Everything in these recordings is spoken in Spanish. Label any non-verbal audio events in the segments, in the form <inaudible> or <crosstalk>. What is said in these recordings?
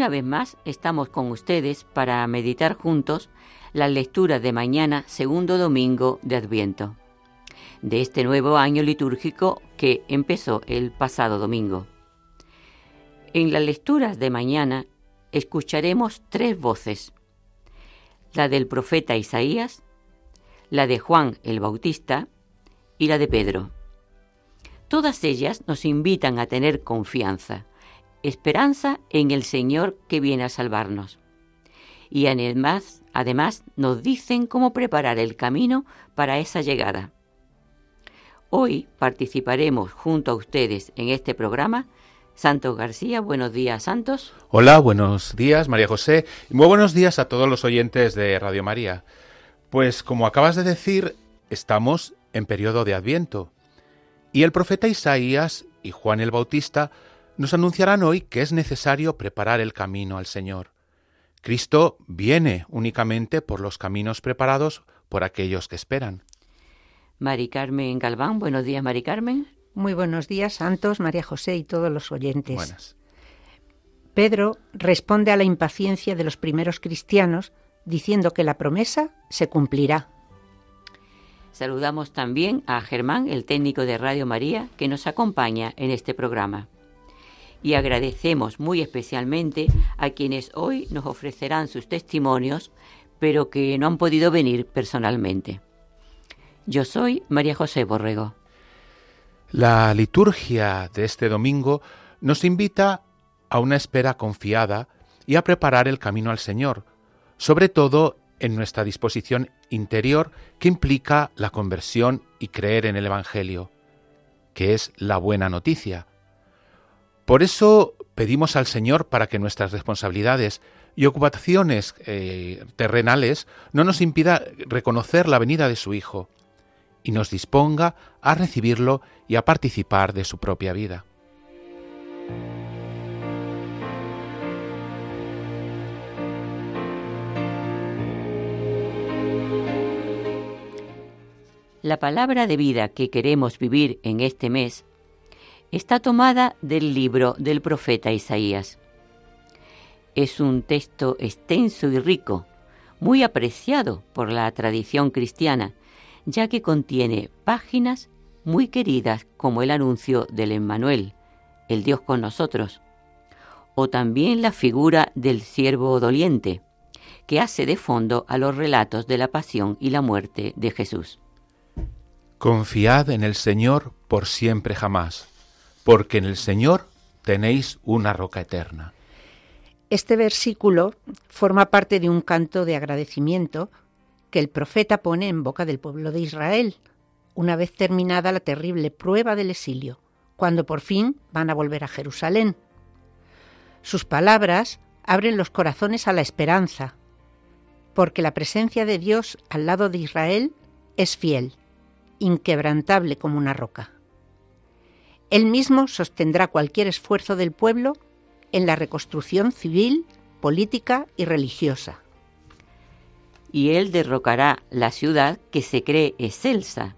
Una vez más estamos con ustedes para meditar juntos la lectura de mañana, segundo domingo de Adviento, de este nuevo año litúrgico que empezó el pasado domingo. En las lecturas de mañana escucharemos tres voces, la del profeta Isaías, la de Juan el Bautista y la de Pedro. Todas ellas nos invitan a tener confianza, esperanza en el Señor que viene a salvarnos. Y además, además nos dicen cómo preparar el camino para esa llegada. Hoy participaremos junto a ustedes en este programa. Santos García, buenos días, Santos. Hola, buenos días, María José. Muy buenos días a todos los oyentes de Radio María. Pues como acabas de decir, estamos en periodo de Adviento. Y el profeta Isaías y Juan el Bautista nos anunciarán hoy que es necesario preparar el camino al Señor. Cristo viene únicamente por los caminos preparados por aquellos que esperan. Mari Carmen Galván, buenos días, Mari Carmen. Muy buenos días, Santos, María José y todos los oyentes. Buenas. Pedro responde a la impaciencia de los primeros cristianos diciendo que la promesa se cumplirá. Saludamos también a Germán, el técnico de Radio María, que nos acompaña en este programa. Y agradecemos muy especialmente a quienes hoy nos ofrecerán sus testimonios, pero que no han podido venir personalmente. Yo soy María José Borrego. La liturgia de este domingo nos invita a una espera confiada y a preparar el camino al Señor, sobre todo en nuestra disposición interior que implica la conversión y creer en el Evangelio, que es la buena noticia. Por eso pedimos al Señor para que nuestras responsabilidades y ocupaciones eh, terrenales no nos impida reconocer la venida de su Hijo y nos disponga a recibirlo y a participar de su propia vida. La palabra de vida que queremos vivir en este mes está tomada del libro del profeta Isaías. Es un texto extenso y rico, muy apreciado por la tradición cristiana, ya que contiene páginas muy queridas como el anuncio del Emmanuel, el Dios con nosotros, o también la figura del siervo doliente, que hace de fondo a los relatos de la pasión y la muerte de Jesús. Confiad en el Señor por siempre jamás, porque en el Señor tenéis una roca eterna. Este versículo forma parte de un canto de agradecimiento que el profeta pone en boca del pueblo de Israel, una vez terminada la terrible prueba del exilio, cuando por fin van a volver a Jerusalén. Sus palabras abren los corazones a la esperanza, porque la presencia de Dios al lado de Israel es fiel inquebrantable como una roca. Él mismo sostendrá cualquier esfuerzo del pueblo en la reconstrucción civil, política y religiosa. Y él derrocará la ciudad que se cree excelsa,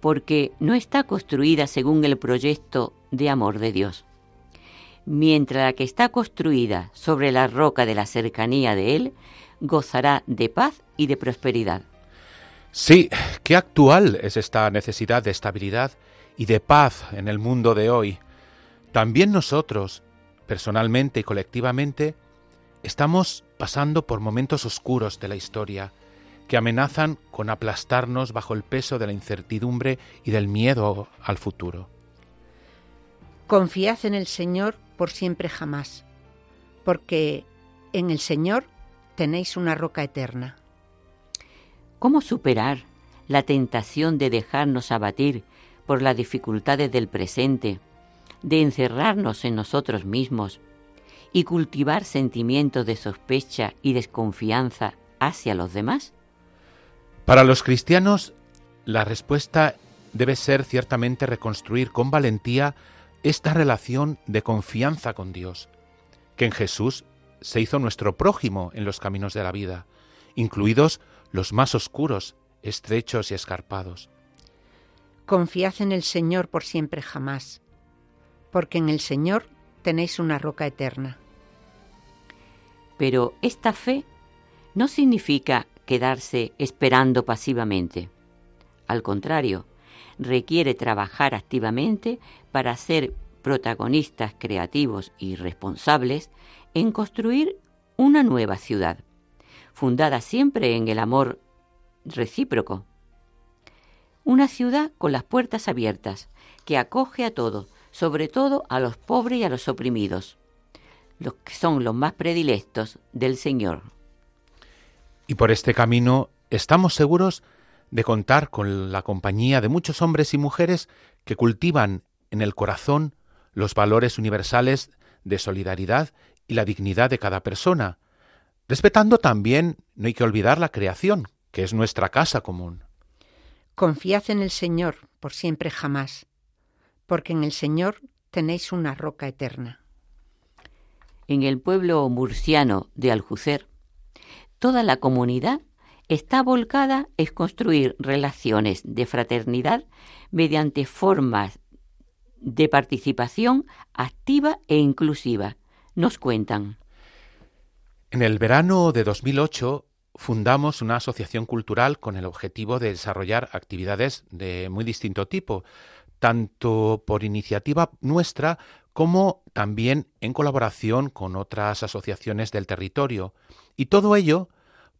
porque no está construida según el proyecto de amor de Dios, mientras la que está construida sobre la roca de la cercanía de Él gozará de paz y de prosperidad. Sí, qué actual es esta necesidad de estabilidad y de paz en el mundo de hoy. También nosotros, personalmente y colectivamente, estamos pasando por momentos oscuros de la historia que amenazan con aplastarnos bajo el peso de la incertidumbre y del miedo al futuro. Confiad en el Señor por siempre jamás, porque en el Señor tenéis una roca eterna. ¿Cómo superar la tentación de dejarnos abatir por las dificultades del presente, de encerrarnos en nosotros mismos y cultivar sentimientos de sospecha y desconfianza hacia los demás? Para los cristianos, la respuesta debe ser ciertamente reconstruir con valentía esta relación de confianza con Dios, que en Jesús se hizo nuestro prójimo en los caminos de la vida, incluidos los más oscuros, estrechos y escarpados. Confiad en el Señor por siempre jamás, porque en el Señor tenéis una roca eterna. Pero esta fe no significa quedarse esperando pasivamente. Al contrario, requiere trabajar activamente para ser protagonistas creativos y responsables en construir una nueva ciudad, fundada siempre en el amor recíproco. Una ciudad con las puertas abiertas, que acoge a todos, sobre todo a los pobres y a los oprimidos, los que son los más predilectos del Señor. Y por este camino estamos seguros de contar con la compañía de muchos hombres y mujeres que cultivan en el corazón los valores universales de solidaridad y la dignidad de cada persona, respetando también, no hay que olvidar, la creación, que es nuestra casa común. Confiad en el Señor por siempre jamás, porque en el Señor tenéis una roca eterna. En el pueblo murciano de Aljucer, toda la comunidad está volcada en construir relaciones de fraternidad mediante formas de participación activa e inclusiva. Nos cuentan. En el verano de 2008 fundamos una asociación cultural con el objetivo de desarrollar actividades de muy distinto tipo, tanto por iniciativa nuestra como también en colaboración con otras asociaciones del territorio, y todo ello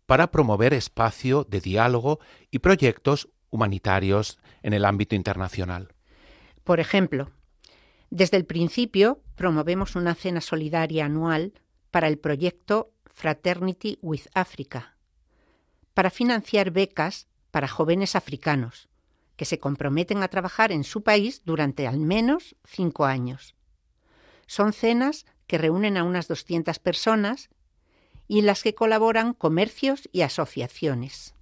para promover espacio de diálogo y proyectos humanitarios en el ámbito internacional. Por ejemplo, desde el principio promovemos una cena solidaria anual para el proyecto Fraternity with Africa, para financiar becas para jóvenes africanos que se comprometen a trabajar en su país durante al menos cinco años. Son cenas que reúnen a unas 200 personas y en las que colaboran comercios y asociaciones.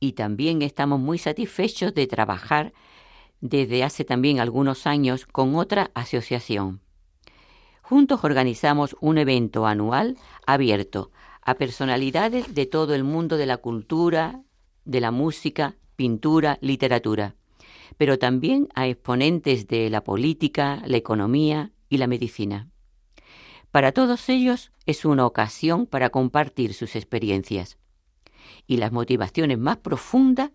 Y también estamos muy satisfechos de trabajar desde hace también algunos años con otra asociación. Juntos organizamos un evento anual abierto a personalidades de todo el mundo de la cultura, de la música, pintura, literatura, pero también a exponentes de la política, la economía y la medicina. Para todos ellos es una ocasión para compartir sus experiencias y las motivaciones más profundas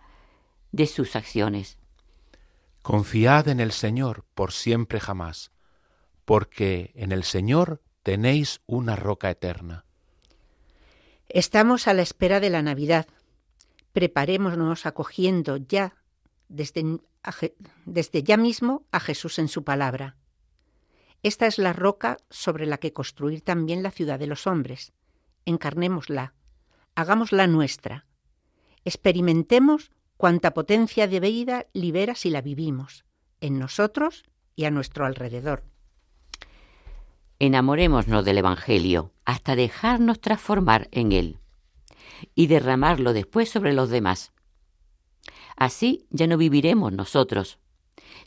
de sus acciones. Confiad en el Señor por siempre jamás, porque en el Señor tenéis una roca eterna. Estamos a la espera de la Navidad. Preparémonos acogiendo ya, desde, desde ya mismo, a Jesús en su palabra esta es la roca sobre la que construir también la ciudad de los hombres. Encarnémosla, hagámosla nuestra. Experimentemos cuánta potencia de vida libera si la vivimos, en nosotros y a nuestro alrededor. Enamorémonos del Evangelio hasta dejarnos transformar en él y derramarlo después sobre los demás. Así ya no viviremos nosotros,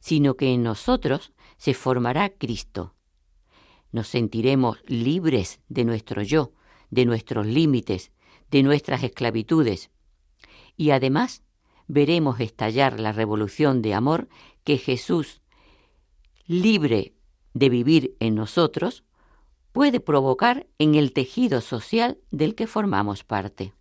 sino que en nosotros se formará Cristo. Nos sentiremos libres de nuestro yo, de nuestros límites, de nuestras esclavitudes. Y además veremos estallar la revolución de amor que Jesús, libre de vivir en nosotros, puede provocar en el tejido social del que formamos parte.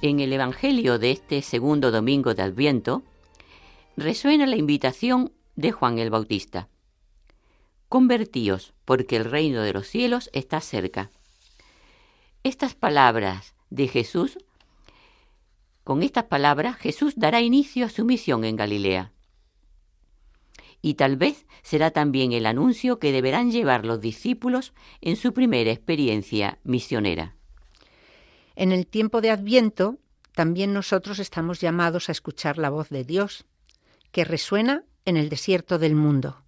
En el Evangelio de este segundo domingo de Adviento resuena la invitación de Juan el Bautista. Convertíos, porque el reino de los cielos está cerca. Estas palabras de Jesús, con estas palabras Jesús dará inicio a su misión en Galilea. Y tal vez será también el anuncio que deberán llevar los discípulos en su primera experiencia misionera. En el tiempo de Adviento, también nosotros estamos llamados a escuchar la voz de Dios, que resuena en el desierto del mundo,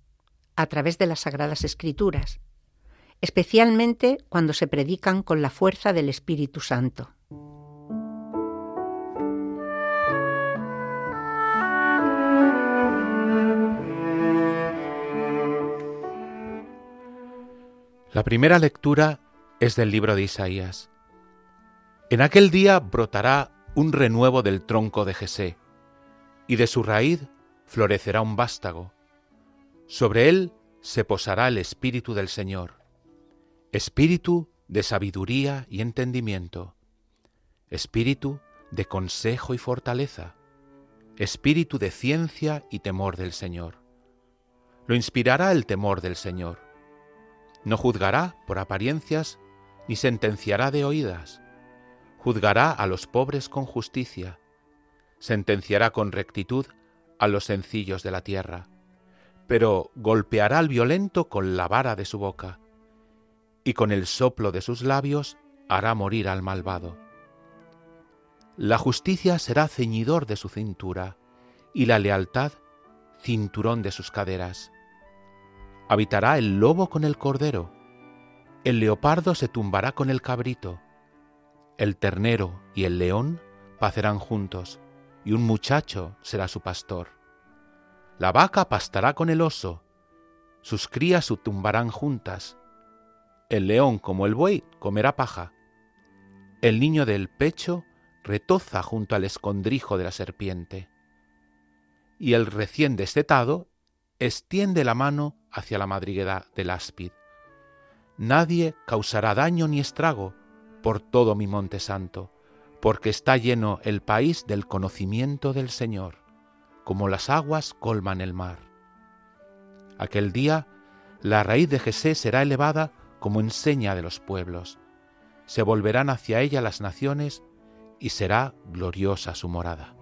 a través de las Sagradas Escrituras, especialmente cuando se predican con la fuerza del Espíritu Santo. La primera lectura es del libro de Isaías. En aquel día brotará un renuevo del tronco de Jesé, y de su raíz florecerá un vástago. Sobre él se posará el espíritu del Señor, espíritu de sabiduría y entendimiento, espíritu de consejo y fortaleza, espíritu de ciencia y temor del Señor. Lo inspirará el temor del Señor. No juzgará por apariencias ni sentenciará de oídas. Juzgará a los pobres con justicia. Sentenciará con rectitud a los sencillos de la tierra. Pero golpeará al violento con la vara de su boca. Y con el soplo de sus labios hará morir al malvado. La justicia será ceñidor de su cintura y la lealtad cinturón de sus caderas. Habitará el lobo con el cordero, el leopardo se tumbará con el cabrito, el ternero y el león pacerán juntos, y un muchacho será su pastor. La vaca pastará con el oso, sus crías se tumbarán juntas, el león como el buey comerá paja, el niño del pecho retoza junto al escondrijo de la serpiente, y el recién destetado extiende la mano hacia la madriguera del áspid. Nadie causará daño ni estrago por todo mi monte santo, porque está lleno el país del conocimiento del Señor, como las aguas colman el mar. Aquel día la raíz de Jesé será elevada como enseña de los pueblos. Se volverán hacia ella las naciones y será gloriosa su morada.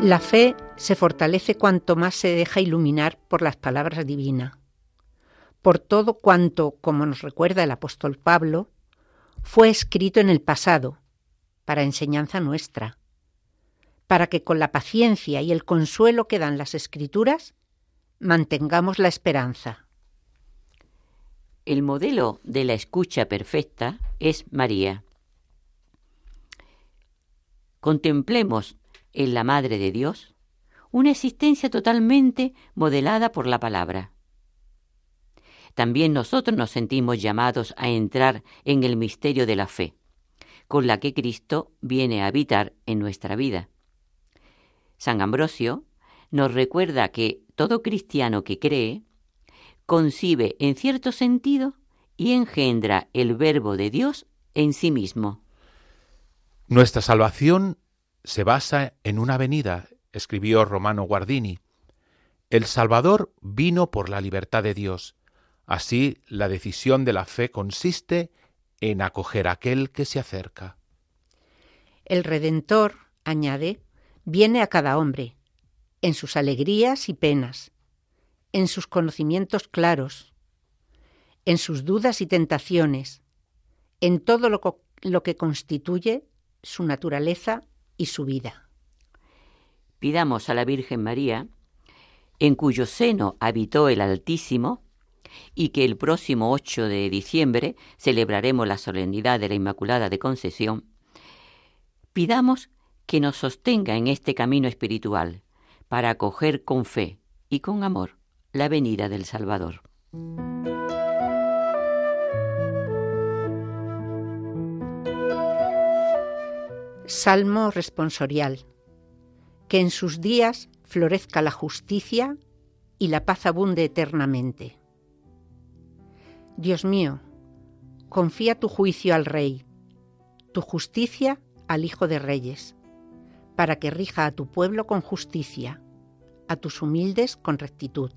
La fe se fortalece cuanto más se deja iluminar por las palabras divinas, por todo cuanto, como nos recuerda el apóstol Pablo, fue escrito en el pasado, para enseñanza nuestra, para que con la paciencia y el consuelo que dan las escrituras mantengamos la esperanza. El modelo de la escucha perfecta es María. Contemplemos en la Madre de Dios, una existencia totalmente modelada por la palabra. También nosotros nos sentimos llamados a entrar en el misterio de la fe, con la que Cristo viene a habitar en nuestra vida. San Ambrosio nos recuerda que todo cristiano que cree concibe en cierto sentido y engendra el verbo de Dios en sí mismo. Nuestra salvación se basa en una venida, escribió Romano Guardini. El Salvador vino por la libertad de Dios. Así, la decisión de la fe consiste en acoger a aquel que se acerca. El Redentor, añade, viene a cada hombre, en sus alegrías y penas, en sus conocimientos claros, en sus dudas y tentaciones, en todo lo, lo que constituye su naturaleza y su vida. Pidamos a la Virgen María, en cuyo seno habitó el Altísimo, y que el próximo 8 de diciembre celebraremos la solemnidad de la Inmaculada de Concesión, pidamos que nos sostenga en este camino espiritual para acoger con fe y con amor la venida del Salvador. Salmo responsorial. Que en sus días florezca la justicia y la paz abunde eternamente. Dios mío, confía tu juicio al Rey, tu justicia al Hijo de Reyes, para que rija a tu pueblo con justicia, a tus humildes con rectitud.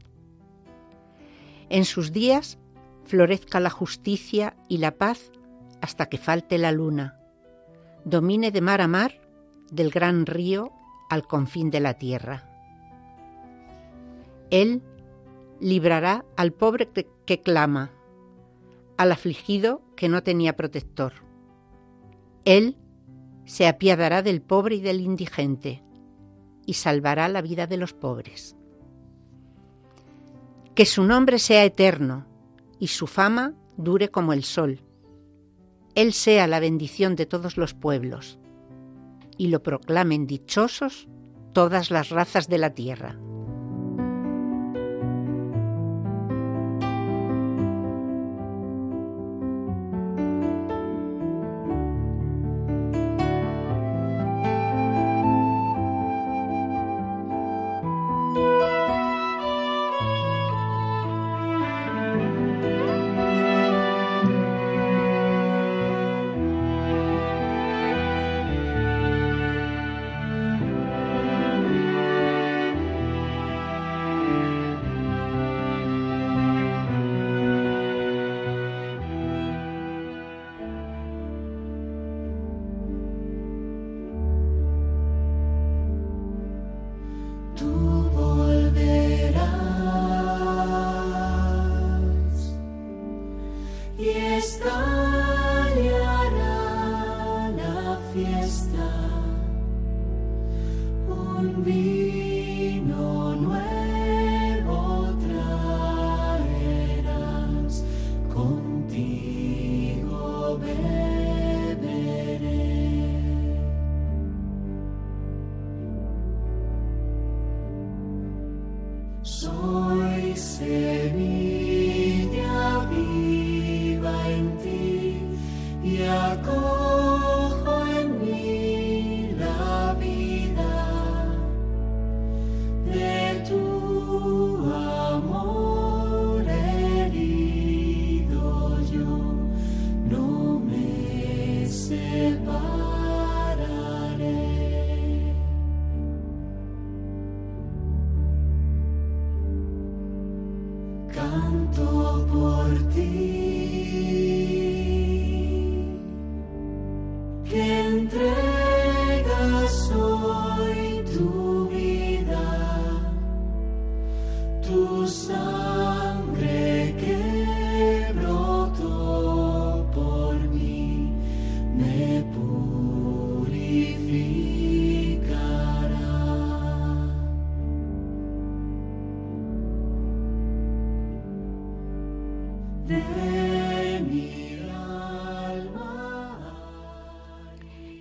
En sus días florezca la justicia y la paz hasta que falte la luna, domine de mar a mar, del gran río al confín de la tierra. Él librará al pobre que, clama, al afligido que no tenía protector. Él se apiadará del pobre y del indigente y salvará la vida de los pobres. Que su nombre sea eterno y su fama dure como el sol. Él sea la bendición de todos los pueblos y lo proclamen dichosos todas las razas de la tierra.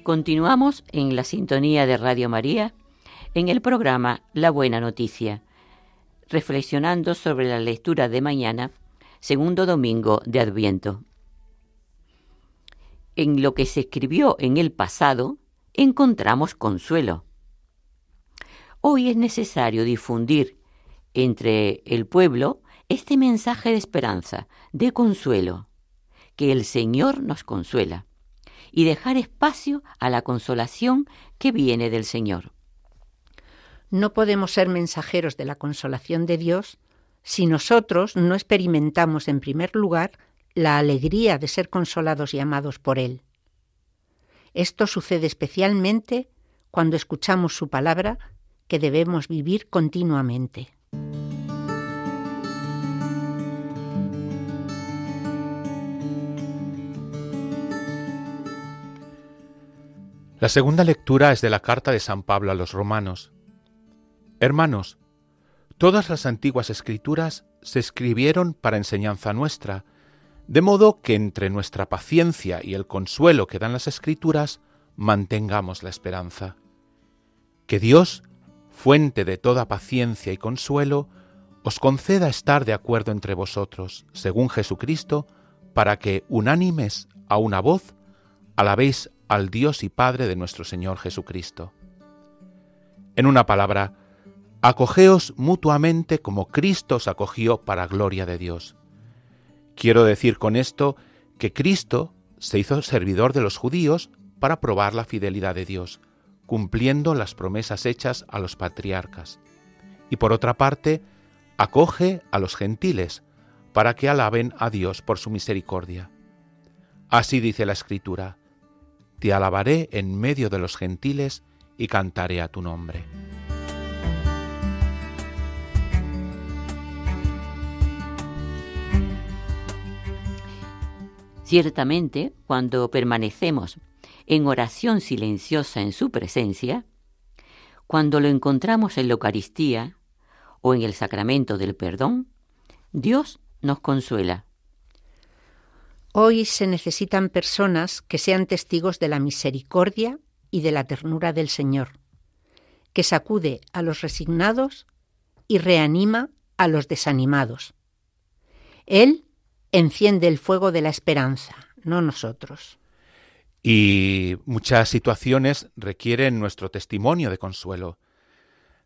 Continuamos en la sintonía de Radio María en el programa La Buena Noticia, reflexionando sobre la lectura de mañana, segundo domingo de Adviento. En lo que se escribió en el pasado, encontramos consuelo. Hoy es necesario difundir entre el pueblo este mensaje de esperanza, de consuelo, que el Señor nos consuela, y dejar espacio a la consolación que viene del Señor. No podemos ser mensajeros de la consolación de Dios si nosotros no experimentamos en primer lugar la alegría de ser consolados y amados por Él. Esto sucede especialmente cuando escuchamos su palabra que debemos vivir continuamente. La segunda lectura es de la carta de San Pablo a los romanos. Hermanos, todas las antiguas escrituras se escribieron para enseñanza nuestra, de modo que entre nuestra paciencia y el consuelo que dan las escrituras mantengamos la esperanza. Que Dios, fuente de toda paciencia y consuelo, os conceda estar de acuerdo entre vosotros, según Jesucristo, para que, unánimes a una voz, alabéis al Dios y Padre de nuestro Señor Jesucristo. En una palabra, acogeos mutuamente como Cristo os acogió para gloria de Dios. Quiero decir con esto que Cristo se hizo servidor de los judíos para probar la fidelidad de Dios, cumpliendo las promesas hechas a los patriarcas. Y por otra parte, acoge a los gentiles, para que alaben a Dios por su misericordia. Así dice la Escritura, te alabaré en medio de los gentiles y cantaré a tu nombre. Ciertamente, cuando permanecemos en oración silenciosa en su presencia, cuando lo encontramos en la Eucaristía o en el sacramento del perdón, Dios nos consuela. Hoy se necesitan personas que sean testigos de la misericordia y de la ternura del Señor, que sacude a los resignados y reanima a los desanimados. Él enciende el fuego de la esperanza, no nosotros. Y muchas situaciones requieren nuestro testimonio de consuelo.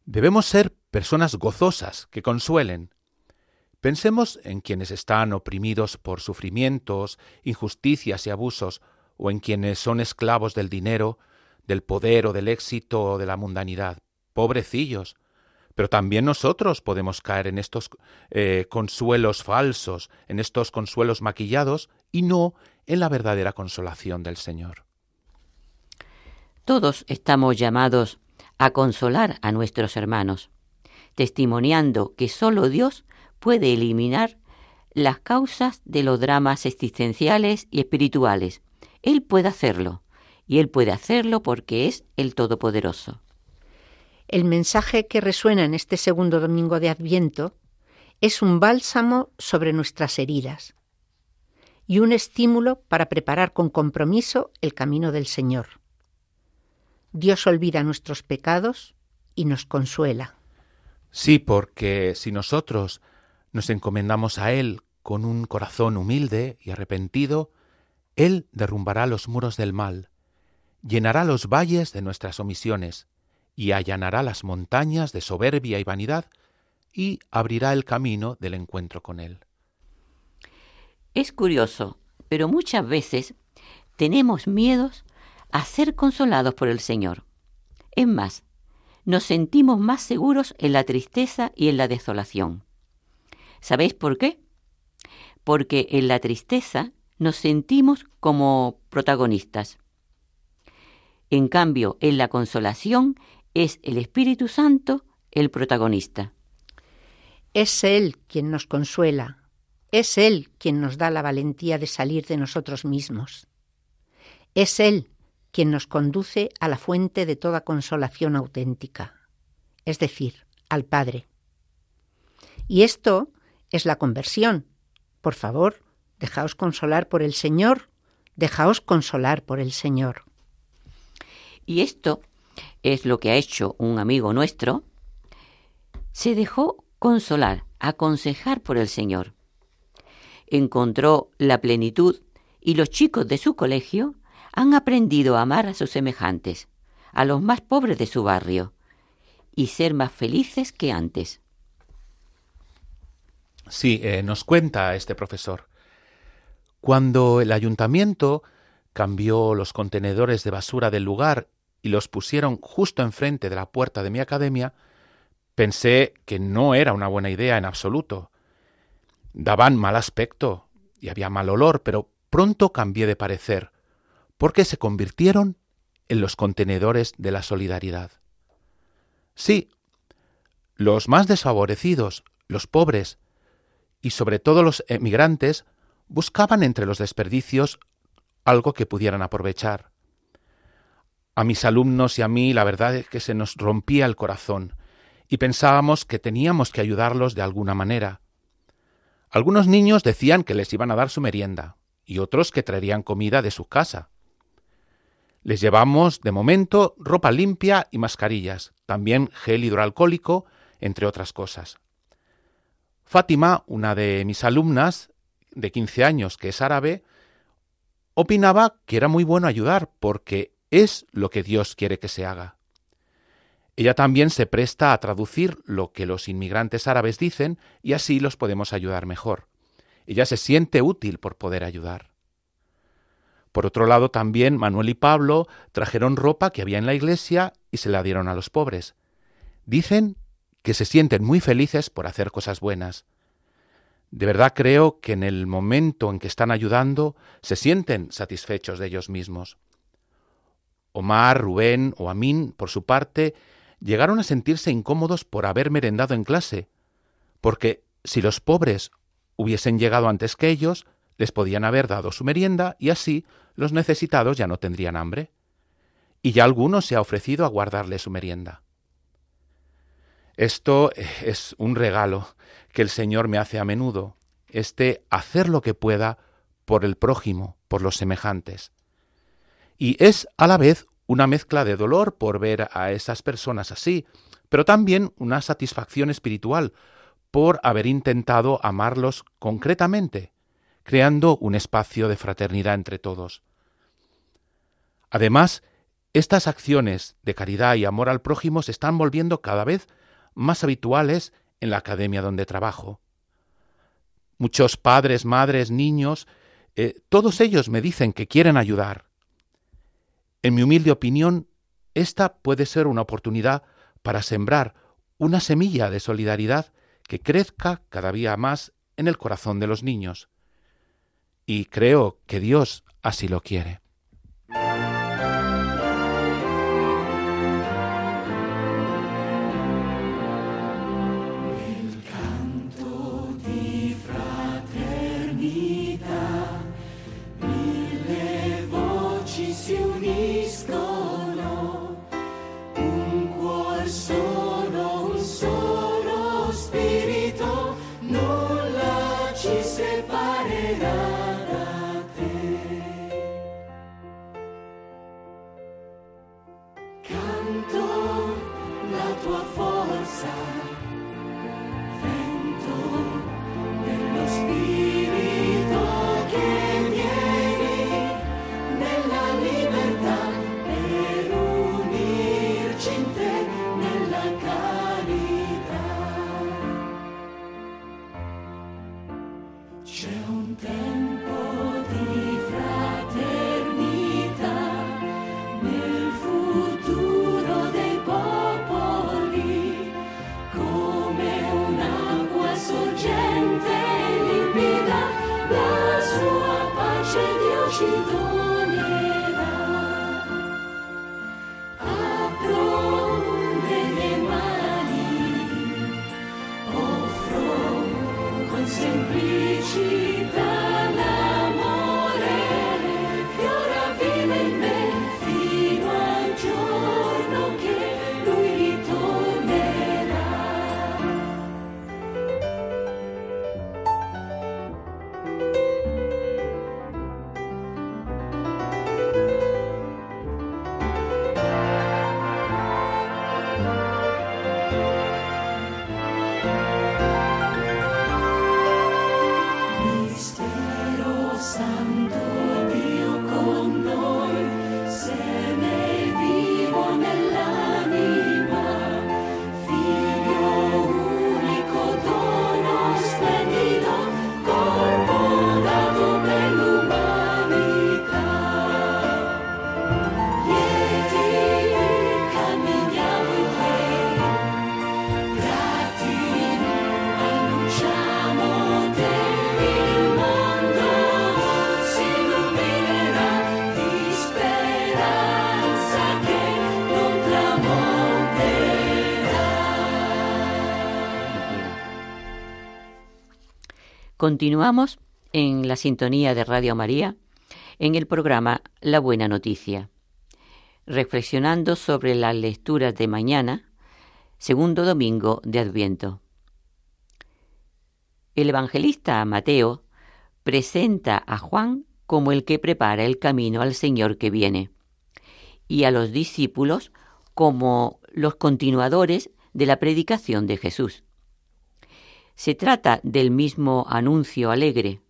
Debemos ser personas gozosas que consuelen, Pensemos en quienes están oprimidos por sufrimientos, injusticias y abusos, o en quienes son esclavos del dinero, del poder o del éxito o de la mundanidad. Pobrecillos. Pero también nosotros podemos caer en estos eh, consuelos falsos, en estos consuelos maquillados y no en la verdadera consolación del Señor. Todos estamos llamados a consolar a nuestros hermanos, testimoniando que sólo Dios puede eliminar las causas de los dramas existenciales y espirituales. Él puede hacerlo, y Él puede hacerlo porque es el Todopoderoso. El mensaje que resuena en este segundo domingo de Adviento es un bálsamo sobre nuestras heridas y un estímulo para preparar con compromiso el camino del Señor. Dios olvida nuestros pecados y nos consuela. Sí, porque si nosotros nos encomendamos a Él con un corazón humilde y arrepentido, Él derrumbará los muros del mal, llenará los valles de nuestras omisiones, y allanará las montañas de soberbia y vanidad, y abrirá el camino del encuentro con Él. Es curioso, pero muchas veces tenemos miedos a ser consolados por el Señor. Es más, nos sentimos más seguros en la tristeza y en la desolación. ¿Sabéis por qué? Porque en la tristeza nos sentimos como protagonistas. En cambio, en la consolación es el Espíritu Santo el protagonista. Es Él quien nos consuela, es Él quien nos da la valentía de salir de nosotros mismos. Es Él quien nos conduce a la fuente de toda consolación auténtica, es decir, al Padre. Y esto es la conversión. Por favor, dejaos consolar por el Señor, dejaos consolar por el Señor. Y esto es lo que ha hecho un amigo nuestro, se dejó consolar, aconsejar por el Señor. Encontró la plenitud y los chicos de su colegio han aprendido a amar a sus semejantes, a los más pobres de su barrio, y ser más felices que antes. Sí, eh, nos cuenta este profesor. Cuando el ayuntamiento cambió los contenedores de basura del lugar y los pusieron justo enfrente de la puerta de mi academia, pensé que no era una buena idea en absoluto. Daban mal aspecto y había mal olor, pero pronto cambié de parecer, porque se convirtieron en los contenedores de la solidaridad. Sí, los más desfavorecidos, los pobres, y sobre todo los emigrantes, buscaban entre los desperdicios algo que pudieran aprovechar. A mis alumnos y a mí la verdad es que se nos rompía el corazón y pensábamos que teníamos que ayudarlos de alguna manera. Algunos niños decían que les iban a dar su merienda y otros que traerían comida de su casa. Les llevamos, de momento, ropa limpia y mascarillas, también gel hidroalcohólico, entre otras cosas. Fátima, una de mis alumnas, de 15 años, que es árabe, opinaba que era muy bueno ayudar porque es lo que Dios quiere que se haga. Ella también se presta a traducir lo que los inmigrantes árabes dicen y así los podemos ayudar mejor. Ella se siente útil por poder ayudar. Por otro lado, también Manuel y Pablo trajeron ropa que había en la iglesia y se la dieron a los pobres. Dicen que se sienten muy felices por hacer cosas buenas. De verdad creo que en el momento en que están ayudando se sienten satisfechos de ellos mismos. Omar, Rubén o Amin, por su parte, llegaron a sentirse incómodos por haber merendado en clase, porque si los pobres hubiesen llegado antes que ellos, les podían haber dado su merienda y así los necesitados ya no tendrían hambre. Y ya alguno se ha ofrecido a guardarle su merienda. Esto es un regalo que el Señor me hace a menudo, este hacer lo que pueda por el prójimo, por los semejantes. Y es a la vez una mezcla de dolor por ver a esas personas así, pero también una satisfacción espiritual por haber intentado amarlos concretamente, creando un espacio de fraternidad entre todos. Además, estas acciones de caridad y amor al prójimo se están volviendo cada vez más habituales en la academia donde trabajo. Muchos padres, madres, niños, eh, todos ellos me dicen que quieren ayudar, en mi humilde opinión, esta puede ser una oportunidad para sembrar una semilla de solidaridad que crezca cada día más en el corazón de los niños. Y creo que Dios así lo quiere. 许多。Continuamos en la sintonía de Radio María en el programa La Buena Noticia, reflexionando sobre las lecturas de mañana, segundo domingo de Adviento. El evangelista Mateo presenta a Juan como el que prepara el camino al Señor que viene, y a los discípulos como los continuadores de la predicación de Jesús. Se trata del mismo anuncio alegre.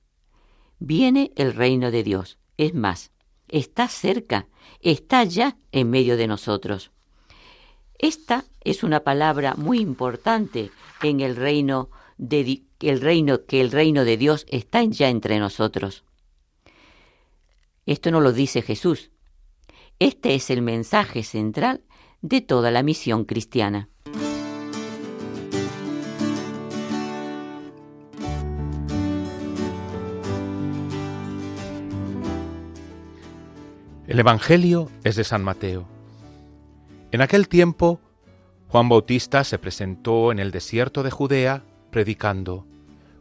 Viene el reino de Dios. Es más, está cerca, está ya en medio de nosotros. Esta es una palabra muy importante en el reino de el reino que el reino de Dios está ya entre nosotros. Esto no lo dice Jesús. Este es el mensaje central de toda la misión cristiana. El Evangelio es de San Mateo. En aquel tiempo, Juan Bautista se presentó en el desierto de Judea predicando,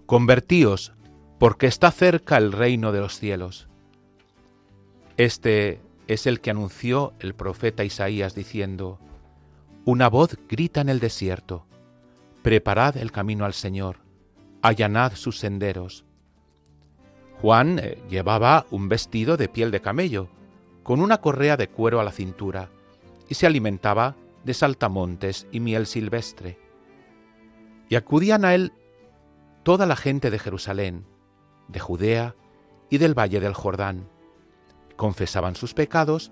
Convertíos, porque está cerca el reino de los cielos. Este es el que anunció el profeta Isaías diciendo, Una voz grita en el desierto, Preparad el camino al Señor, allanad sus senderos. Juan eh, llevaba un vestido de piel de camello, con una correa de cuero a la cintura, y se alimentaba de saltamontes y miel silvestre. Y acudían a él toda la gente de Jerusalén, de Judea y del valle del Jordán. Confesaban sus pecados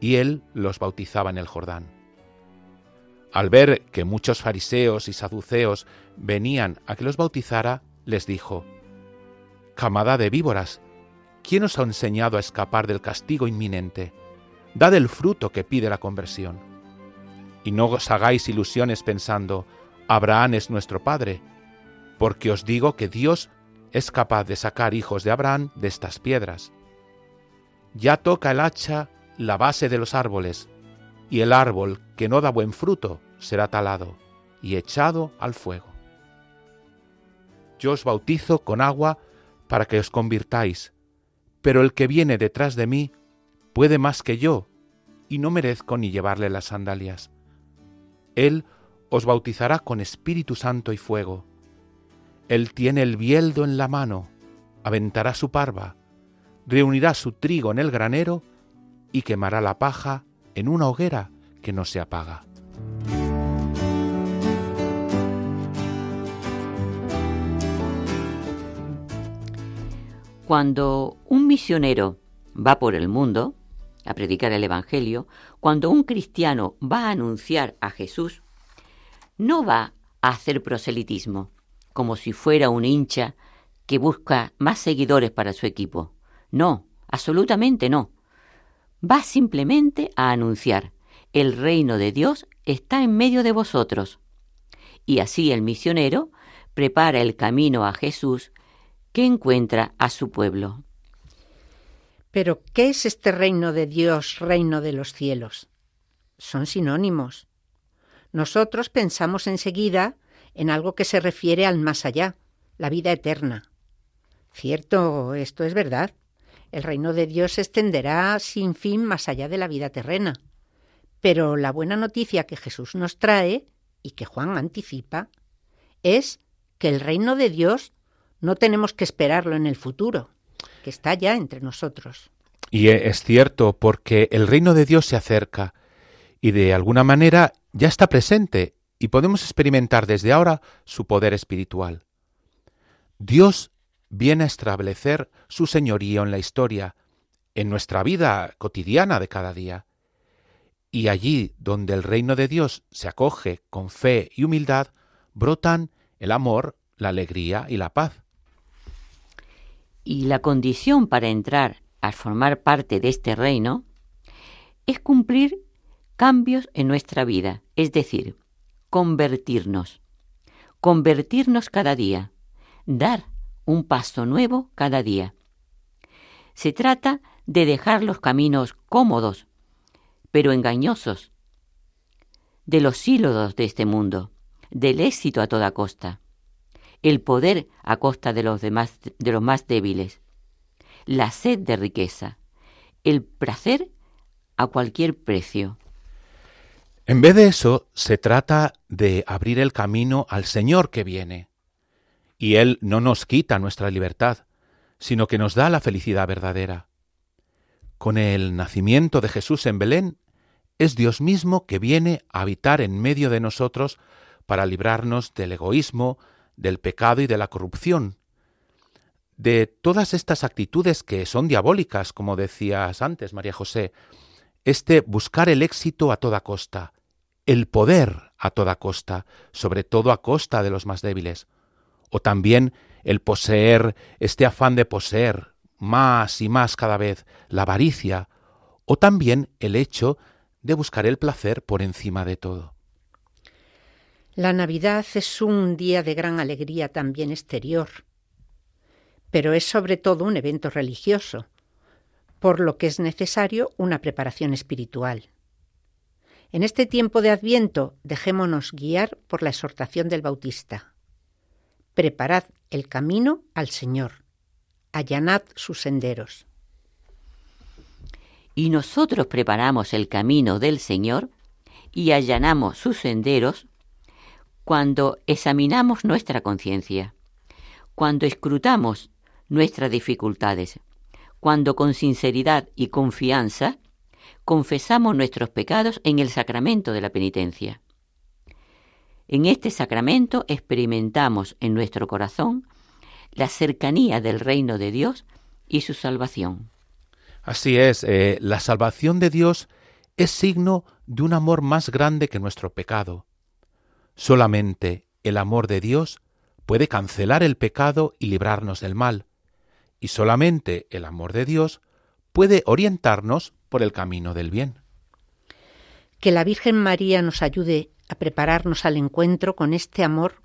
y él los bautizaba en el Jordán. Al ver que muchos fariseos y saduceos venían a que los bautizara, les dijo, Camada de víboras, ¿quién os ha enseñado a escapar del castigo inminente? Dad el fruto que pide la conversión. Y no os hagáis ilusiones pensando, Abraham es nuestro Padre, porque os digo que Dios es capaz de sacar hijos de Abraham de estas piedras. Ya toca el hacha la base de los árboles, y el árbol que no da buen fruto será talado y echado al fuego. Yo os bautizo con agua para que os convirtáis, pero el que viene detrás de mí puede más que yo, y no merezco ni llevarle las sandalias. Él os bautizará con Espíritu Santo y fuego. Él tiene el bieldo en la mano, aventará su parva, reunirá su trigo en el granero y quemará la paja en una hoguera que no se apaga. Cuando un misionero va por el mundo a predicar el Evangelio, cuando un cristiano va a anunciar a Jesús, no va a hacer proselitismo, como si fuera un hincha que busca más seguidores para su equipo. No, absolutamente no. Va simplemente a anunciar, el reino de Dios está en medio de vosotros. Y así el misionero prepara el camino a Jesús que encuentra a su pueblo. Pero, ¿qué es este reino de Dios, reino de los cielos? Son sinónimos. Nosotros pensamos enseguida en algo que se refiere al más allá, la vida eterna. Cierto, esto es verdad. El reino de Dios se extenderá sin fin más allá de la vida terrena. Pero la buena noticia que Jesús nos trae, y que Juan anticipa, es que el reino de Dios no tenemos que esperarlo en el futuro, que está ya entre nosotros. Y es cierto, porque el reino de Dios se acerca y de alguna manera ya está presente y podemos experimentar desde ahora su poder espiritual. Dios viene a establecer su señorío en la historia, en nuestra vida cotidiana de cada día. Y allí donde el reino de Dios se acoge con fe y humildad, brotan el amor, la alegría y la paz. Y la condición para entrar a formar parte de este reino es cumplir cambios en nuestra vida, es decir, convertirnos, convertirnos cada día, dar un paso nuevo cada día. Se trata de dejar los caminos cómodos, pero engañosos, de los sílodos de este mundo, del éxito a toda costa. El poder a costa de los demás de los más débiles, la sed de riqueza, el placer a cualquier precio. En vez de eso, se trata de abrir el camino al Señor que viene. Y Él no nos quita nuestra libertad, sino que nos da la felicidad verdadera. Con el nacimiento de Jesús en Belén, es Dios mismo que viene a habitar en medio de nosotros para librarnos del egoísmo, del pecado y de la corrupción, de todas estas actitudes que son diabólicas, como decías antes, María José, este buscar el éxito a toda costa, el poder a toda costa, sobre todo a costa de los más débiles, o también el poseer, este afán de poseer más y más cada vez, la avaricia, o también el hecho de buscar el placer por encima de todo. La Navidad es un día de gran alegría también exterior, pero es sobre todo un evento religioso, por lo que es necesario una preparación espiritual. En este tiempo de Adviento dejémonos guiar por la exhortación del Bautista. Preparad el camino al Señor, allanad sus senderos. Y nosotros preparamos el camino del Señor y allanamos sus senderos cuando examinamos nuestra conciencia, cuando escrutamos nuestras dificultades, cuando con sinceridad y confianza confesamos nuestros pecados en el sacramento de la penitencia. En este sacramento experimentamos en nuestro corazón la cercanía del reino de Dios y su salvación. Así es, eh, la salvación de Dios es signo de un amor más grande que nuestro pecado. Solamente el amor de Dios puede cancelar el pecado y librarnos del mal, y solamente el amor de Dios puede orientarnos por el camino del bien. Que la Virgen María nos ayude a prepararnos al encuentro con este amor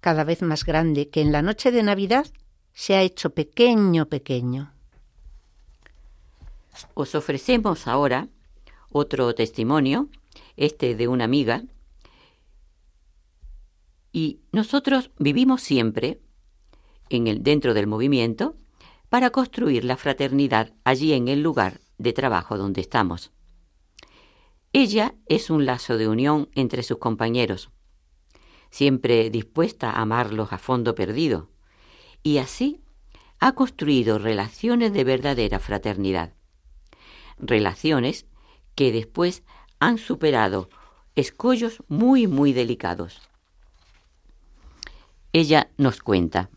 cada vez más grande que en la noche de Navidad se ha hecho pequeño, pequeño. Os ofrecemos ahora otro testimonio, este de una amiga, y nosotros vivimos siempre en el, dentro del movimiento para construir la fraternidad allí en el lugar de trabajo donde estamos. Ella es un lazo de unión entre sus compañeros, siempre dispuesta a amarlos a fondo perdido, y así ha construido relaciones de verdadera fraternidad. Relaciones que después han superado escollos muy, muy delicados. Ella nos cuenta,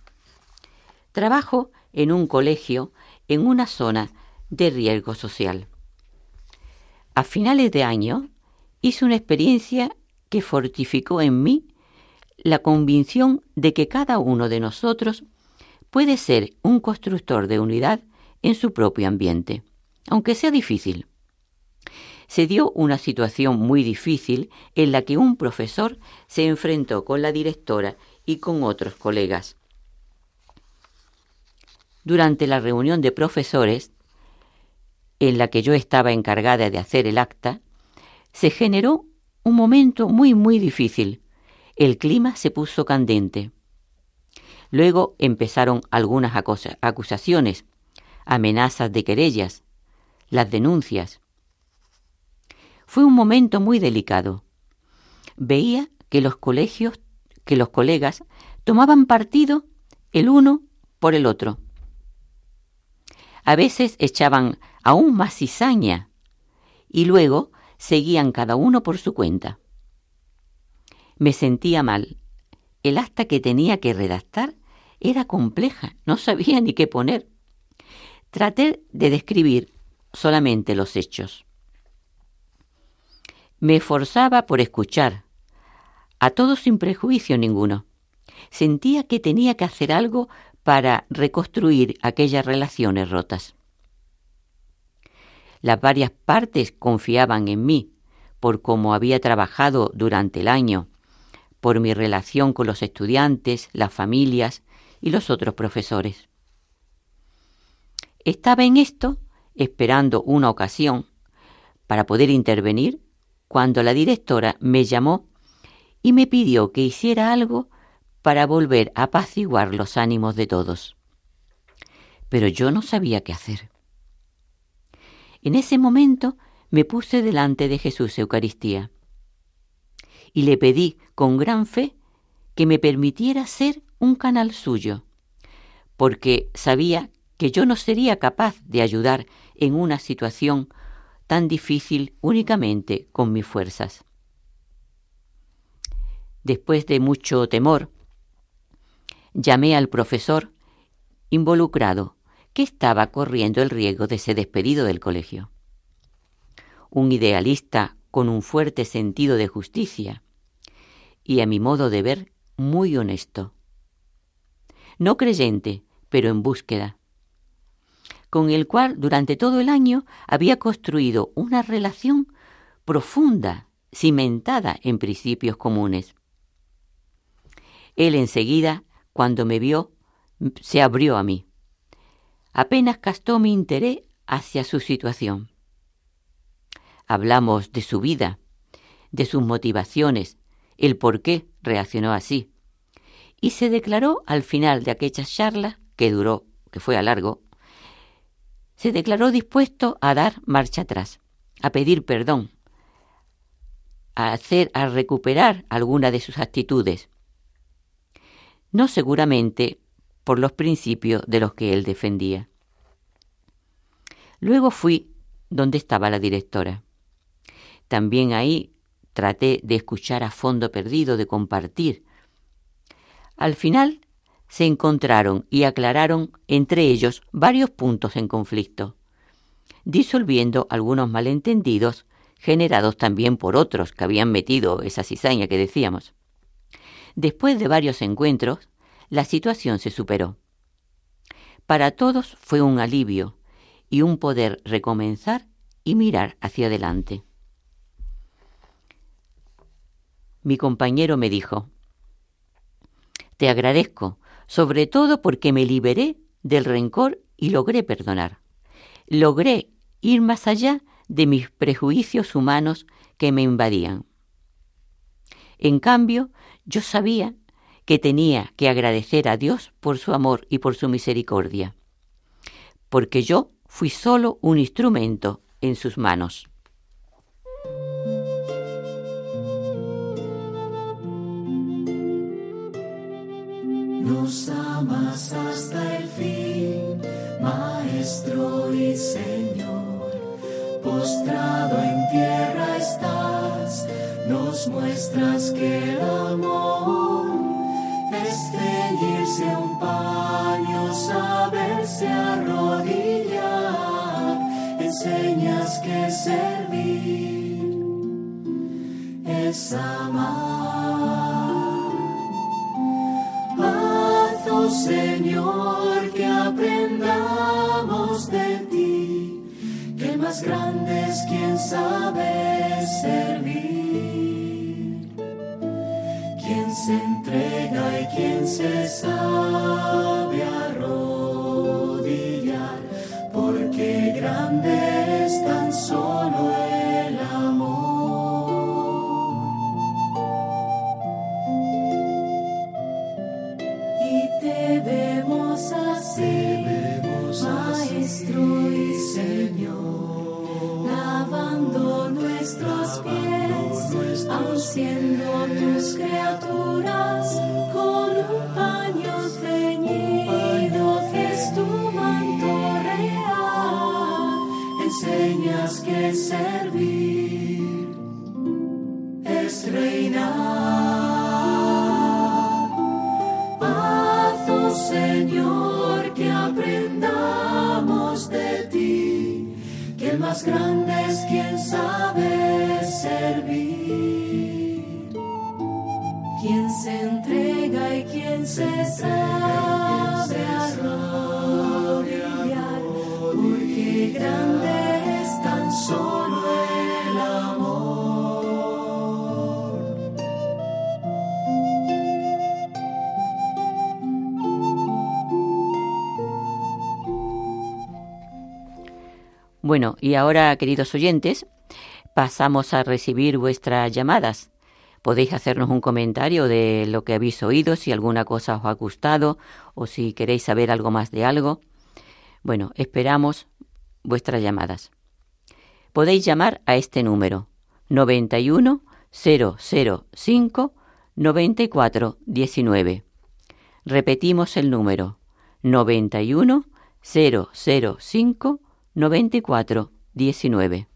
trabajo en un colegio en una zona de riesgo social. A finales de año hice una experiencia que fortificó en mí la convicción de que cada uno de nosotros puede ser un constructor de unidad en su propio ambiente, aunque sea difícil. Se dio una situación muy difícil en la que un profesor se enfrentó con la directora y con otros colegas. Durante la reunión de profesores, en la que yo estaba encargada de hacer el acta, se generó un momento muy, muy difícil. El clima se puso candente. Luego empezaron algunas acusaciones, amenazas de querellas, las denuncias. Fue un momento muy delicado. Veía que los colegios que los colegas tomaban partido el uno por el otro. A veces echaban aún más cizaña y luego seguían cada uno por su cuenta. Me sentía mal. El acta que tenía que redactar era compleja, no sabía ni qué poner. Traté de describir solamente los hechos. Me esforzaba por escuchar, a todos sin prejuicio ninguno. Sentía que tenía que hacer algo para reconstruir aquellas relaciones rotas. Las varias partes confiaban en mí por cómo había trabajado durante el año, por mi relación con los estudiantes, las familias y los otros profesores. Estaba en esto esperando una ocasión para poder intervenir cuando la directora me llamó y me pidió que hiciera algo para volver a apaciguar los ánimos de todos. Pero yo no sabía qué hacer. En ese momento me puse delante de Jesús Eucaristía y le pedí con gran fe que me permitiera ser un canal suyo, porque sabía que yo no sería capaz de ayudar en una situación tan difícil únicamente con mis fuerzas. Después de mucho temor, llamé al profesor involucrado que estaba corriendo el riesgo de ser despedido del colegio. Un idealista con un fuerte sentido de justicia y, a mi modo de ver, muy honesto. No creyente, pero en búsqueda, con el cual durante todo el año había construido una relación profunda, cimentada en principios comunes. Él enseguida, cuando me vio, se abrió a mí. Apenas castó mi interés hacia su situación. Hablamos de su vida, de sus motivaciones, el por qué reaccionó así. Y se declaró al final de aquella charla, que duró, que fue a largo, se declaró dispuesto a dar marcha atrás, a pedir perdón, a hacer, a recuperar alguna de sus actitudes. No seguramente por los principios de los que él defendía. Luego fui donde estaba la directora. También ahí traté de escuchar a fondo perdido, de compartir. Al final se encontraron y aclararon entre ellos varios puntos en conflicto, disolviendo algunos malentendidos generados también por otros que habían metido esa cizaña que decíamos. Después de varios encuentros, la situación se superó. Para todos fue un alivio y un poder recomenzar y mirar hacia adelante. Mi compañero me dijo, Te agradezco, sobre todo porque me liberé del rencor y logré perdonar. Logré ir más allá de mis prejuicios humanos que me invadían. En cambio, yo sabía que tenía que agradecer a Dios por su amor y por su misericordia, porque yo fui solo un instrumento en sus manos. Nos amas hasta el fin, Maestro y Señor. Postrado en tierra estás, nos muestras que el amor es ceñirse un paño, saberse arrodillar. Enseñas que servir es amar. Haz, oh Señor, que aprendamos de ti, que el más grande es quien sabe Bueno, y ahora, queridos oyentes, pasamos a recibir vuestras llamadas. Podéis hacernos un comentario de lo que habéis oído, si alguna cosa os ha gustado o si queréis saber algo más de algo. Bueno, esperamos vuestras llamadas. Podéis llamar a este número 91 005 94 19. Repetimos el número 91 005 94 19.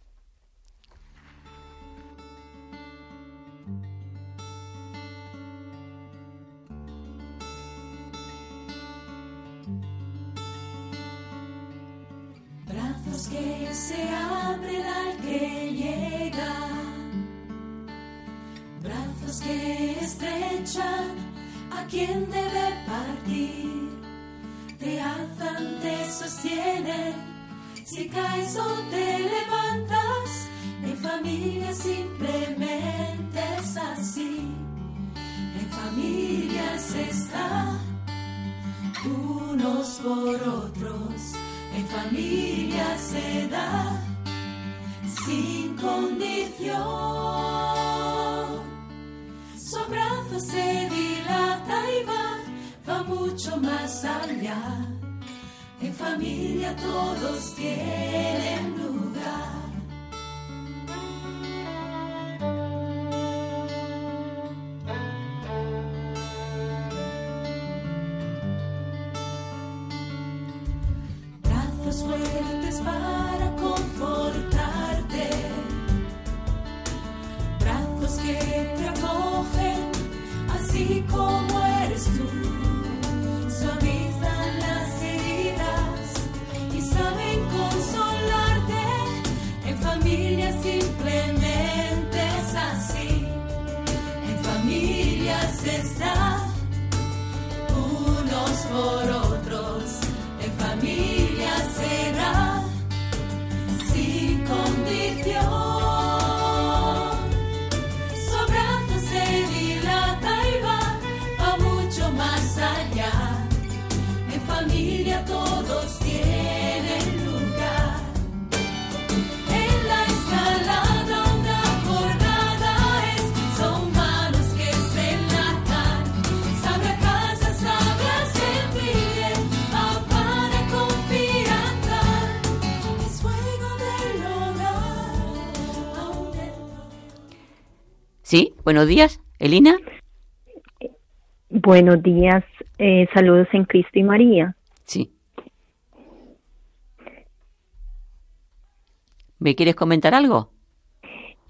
que se abren al que llega, brazos que estrechan a quien debe partir, te alzan, te sostienen, si caes o te levantas, en familia simplemente es así, en familia se está unos por otros en familia se da sin condición. Su abrazo se dilata y va, va mucho más allá. En familia todos tienen buenos días, Elina. Buenos días, eh, saludos en Cristo y María. Sí. ¿Me quieres comentar algo?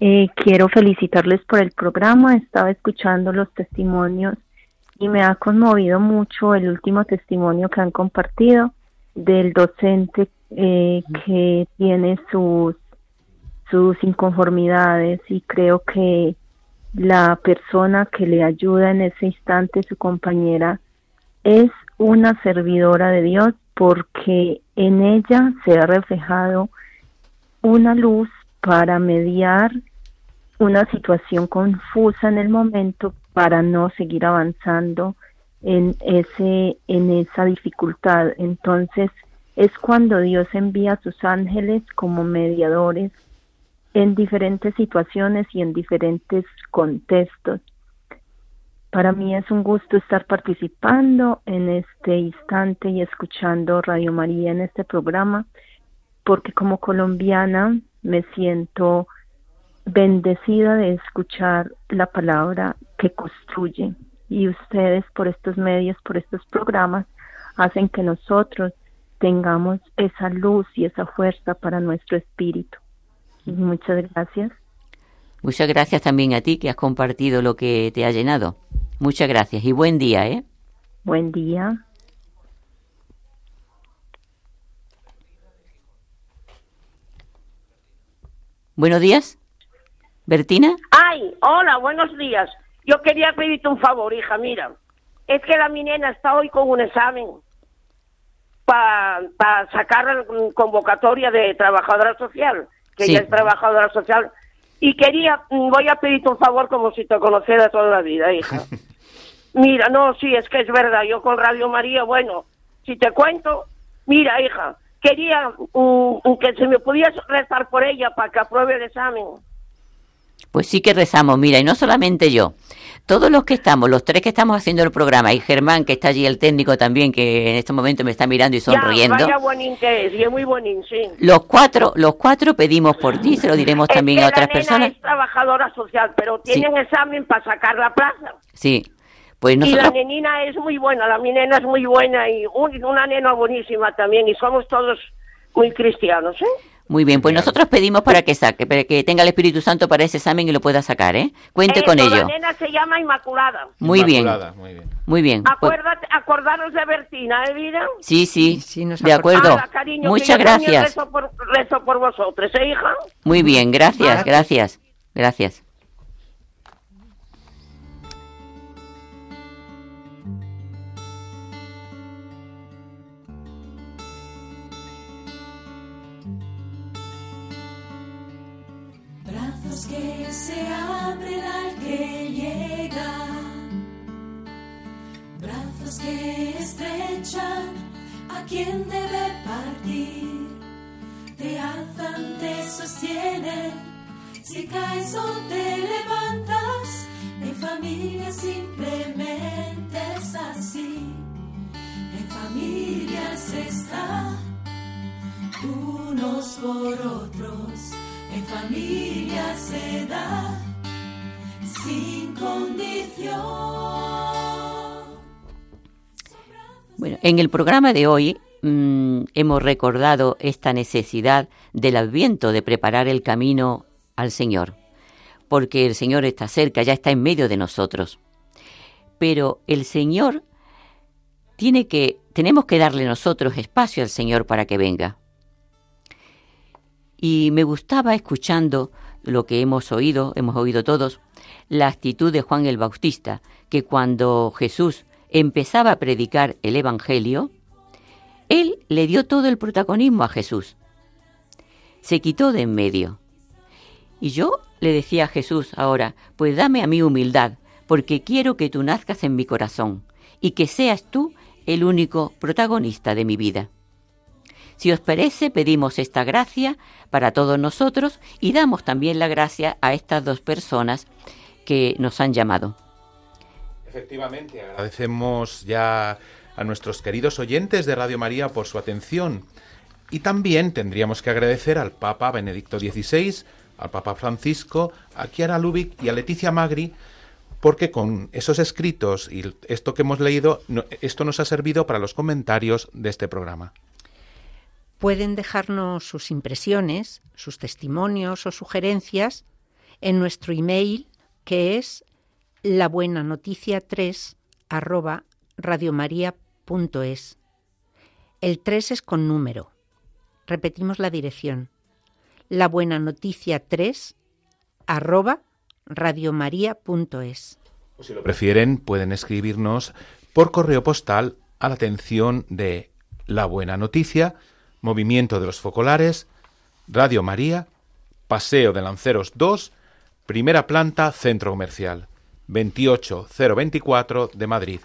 Eh, quiero felicitarles por el programa, estaba escuchando los testimonios y me ha conmovido mucho el último testimonio que han compartido del docente eh, que tiene sus sus inconformidades y creo que la persona que le ayuda en ese instante, su compañera, es una servidora de Dios porque en ella se ha reflejado una luz para mediar una situación confusa en el momento para no seguir avanzando en ese en esa dificultad. Entonces, es cuando Dios envía a sus ángeles como mediadores en diferentes situaciones y en diferentes contextos. Para mí es un gusto estar participando en este instante y escuchando Radio María en este programa, porque como colombiana me siento bendecida de escuchar la palabra que construye y ustedes por estos medios, por estos programas, hacen que nosotros tengamos esa luz y esa fuerza para nuestro espíritu. Muchas gracias. Muchas gracias también a ti que has compartido lo que te ha llenado. Muchas gracias y buen día, ¿eh? Buen día. Buenos días. Bertina. Ay, hola, buenos días. Yo quería pedirte un favor, hija, mira. Es que la mi nena está hoy con un examen para sacar la convocatoria de trabajadora social, que Sí. ella es trabajadora social. Y quería, mm, voy a pedirte un favor como si te conociera toda la vida, hija. <laughs> Mira, no, sí, es que es verdad, yo con Radio María, bueno, si te cuento, mira, hija, quería mm, que se me pudiese rezar por ella para que apruebe el examen. Pues sí que rezamos, mira, y no solamente yo. Todos los que estamos, los tres que estamos haciendo el programa, y Germán, que está allí, el técnico también, que en este momento me está mirando y sonriendo. Ya, vaya que es, y es muy buenín, sí. Los cuatro, los cuatro pedimos por ti, se lo diremos Es también que a otras la nena personas. es trabajadora social, pero Sí. tienen examen para sacar la plaza. Sí, pues Y la nosotros, nenina es muy buena, la mi nena es muy buena y un- una nena buenísima también, y somos todos muy cristianos, ¿eh? Muy bien, pues nosotros pedimos para que saque, para que tenga el Espíritu Santo para ese examen y lo pueda sacar, ¿eh? Cuente Eso, con La ello. nena se llama Inmaculada. Muy bien, Inmaculada, muy bien. muy bien. Pues- Acuérdate, acordaros de Bertina, ¿eh, vida? sí, sí, Sí, nos de acuerdo. Ala, cariño, Muchas gracias. Rezo por, rezo por vosotros, ¿eh, hija? Muy bien, gracias, gracias, gracias. Que se abren al que llega, brazos que estrechan a quien debe partir, te alzan, te sostienen, si caes o te levantas, en familia simplemente es así, en familia se está unos por otros, en familia se da sin condición. Bueno, en el programa de hoy mm, hemos recordado esta necesidad del adviento de preparar el camino al Señor, porque el Señor está cerca, ya está en medio de nosotros. Pero el Señor tiene que, tenemos que darle nosotros espacio al Señor para que venga. Y me gustaba escuchando lo que hemos oído, hemos oído todos, la actitud de Juan el Bautista, que cuando Jesús empezaba a predicar el Evangelio, él le dio todo el protagonismo a Jesús. Se quitó de en medio. Y yo le decía a Jesús ahora, pues dame a mí humildad, porque quiero que tú nazcas en mi corazón y que seas tú el único protagonista de mi vida. Si os parece, pedimos esta gracia para todos nosotros y damos también la gracia a estas dos personas que nos han llamado. Efectivamente, agradecemos ya a nuestros queridos oyentes de Radio María por su atención. Y también tendríamos que agradecer al Papa Benedicto XVI, al Papa Francisco, a Chiara Lubick y a Leticia Magri, porque con esos escritos y esto que hemos leído, esto nos ha servido para los comentarios de este programa. Pueden dejarnos sus impresiones, sus testimonios o sugerencias en nuestro email que es la buena noticia 3 arroba radiomaria.es. El 3 es con número. Repetimos la dirección. La buena noticia 3 arroba radiomaria.es. O si lo prefieren, pueden escribirnos por correo postal a la atención de La Buena Noticia, Movimiento de los Focolares, Radio María, Paseo de Lanceros 2, primera planta, Centro Comercial, 28024 de Madrid.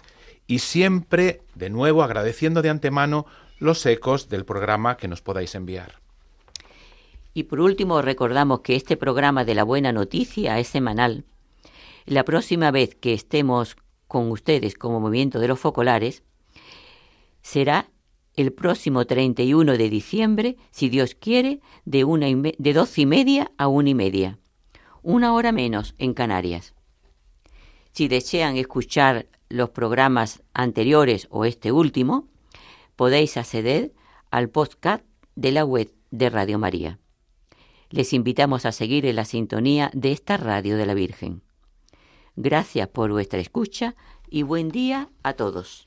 Y siempre, de nuevo, agradeciendo de antemano los ecos del programa que nos podáis enviar. Y por último, recordamos que este programa de la buena noticia es semanal. La próxima vez que estemos con ustedes como Movimiento de los Focolares será el próximo 31 de diciembre, si Dios quiere, de, una y de y media a una y media. Una hora menos en Canarias. Si desean escuchar los programas anteriores o este último, podéis acceder al podcast de la web de Radio María. Les invitamos a seguir en la sintonía de esta radio de la Virgen. Gracias por vuestra escucha y buen día a todos.